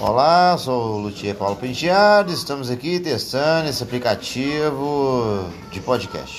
Olá, sou o Luthier Paulo Penteado, estamos aqui testando esse aplicativo de podcast.